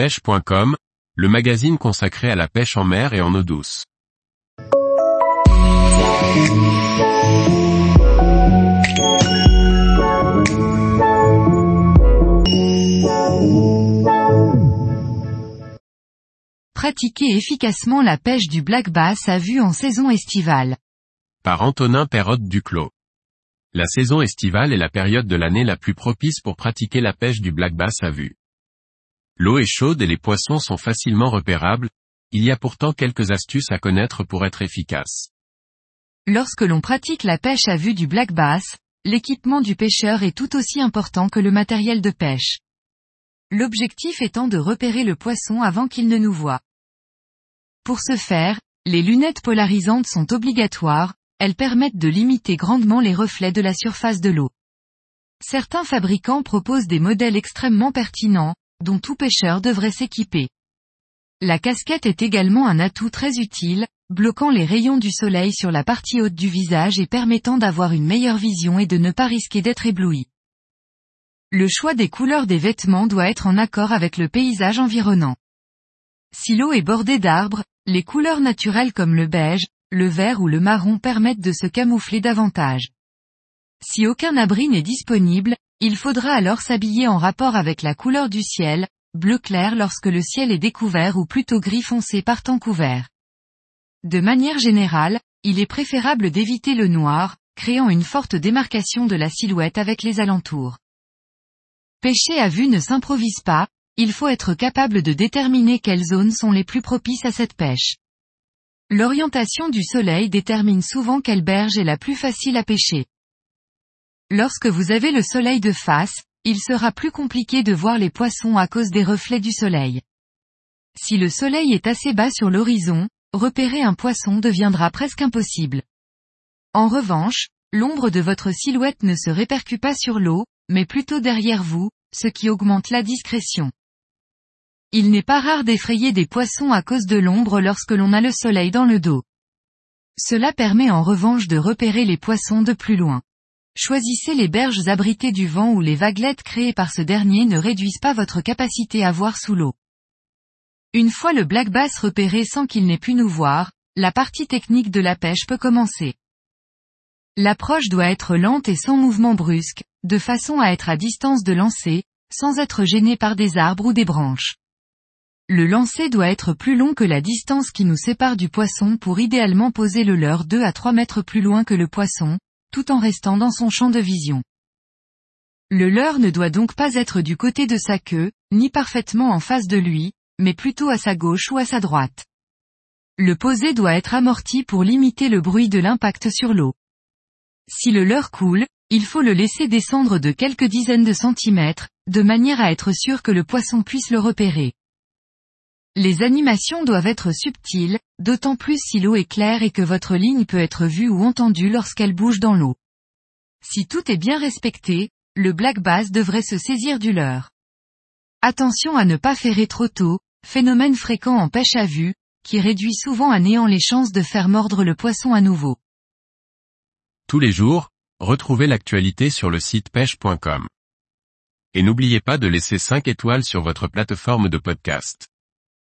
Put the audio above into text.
pêche.com, le magazine consacré à la pêche en mer et en eau douce. Pratiquer efficacement la pêche du black bass à vue en saison estivale. Par Antonin Perrotte Duclos. La saison estivale est la période de l'année la plus propice pour pratiquer la pêche du black bass à vue. L'eau est chaude et les poissons sont facilement repérables, il y a pourtant quelques astuces à connaître pour être efficace. Lorsque l'on pratique la pêche à vue du black bass, l'équipement du pêcheur est tout aussi important que le matériel de pêche. L'objectif étant de repérer le poisson avant qu'il ne nous voie. Pour ce faire, les lunettes polarisantes sont obligatoires, elles permettent de limiter grandement les reflets de la surface de l'eau. Certains fabricants proposent des modèles extrêmement pertinents, dont tout pêcheur devrait s'équiper. La casquette est également un atout très utile, bloquant les rayons du soleil sur la partie haute du visage et permettant d'avoir une meilleure vision et de ne pas risquer d'être ébloui. Le choix des couleurs des vêtements doit être en accord avec le paysage environnant. Si l'eau est bordée d'arbres, les couleurs naturelles comme le beige, le vert ou le marron permettent de se camoufler davantage. Si aucun abri n'est disponible, il faudra alors s'habiller en rapport avec la couleur du ciel, bleu clair lorsque le ciel est découvert ou plutôt gris foncé par temps couvert. De manière générale, il est préférable d'éviter le noir, créant une forte démarcation de la silhouette avec les alentours. Pêcher à vue ne s'improvise pas, il faut être capable de déterminer quelles zones sont les plus propices à cette pêche. L'orientation du soleil détermine souvent quelle berge est la plus facile à pêcher. Lorsque vous avez le soleil de face, il sera plus compliqué de voir les poissons à cause des reflets du soleil. Si le soleil est assez bas sur l'horizon, repérer un poisson deviendra presque impossible. En revanche, l'ombre de votre silhouette ne se répercute pas sur l'eau, mais plutôt derrière vous, ce qui augmente la discrétion. Il n'est pas rare d'effrayer des poissons à cause de l'ombre lorsque l'on a le soleil dans le dos. Cela permet en revanche de repérer les poissons de plus loin. Choisissez les berges abritées du vent où les vaguelettes créées par ce dernier ne réduisent pas votre capacité à voir sous l'eau. Une fois le black bass repéré sans qu'il n'ait pu nous voir, la partie technique de la pêche peut commencer. L'approche doit être lente et sans mouvement brusque, de façon à être à distance de lancer, sans être gêné par des arbres ou des branches. Le lancer doit être plus long que la distance qui nous sépare du poisson pour idéalement poser le leurre 2 à 3 mètres plus loin que le poisson, tout en restant dans son champ de vision. Le leurre ne doit donc pas être du côté de sa queue, ni parfaitement en face de lui, mais plutôt à sa gauche ou à sa droite. Le posé doit être amorti pour limiter le bruit de l'impact sur l'eau. Si le leurre coule, il faut le laisser descendre de quelques dizaines de centimètres, de manière à être sûr que le poisson puisse le repérer. Les animations doivent être subtiles, d'autant plus si l'eau est claire et que votre ligne peut être vue ou entendue lorsqu'elle bouge dans l'eau. Si tout est bien respecté, le black bass devrait se saisir du leurre. Attention à ne pas ferrer trop tôt, phénomène fréquent en pêche à vue, qui réduit souvent à néant les chances de faire mordre le poisson à nouveau. Tous les jours, retrouvez l'actualité sur le site pêche.com. Et n'oubliez pas de laisser 5 étoiles sur votre plateforme de podcast.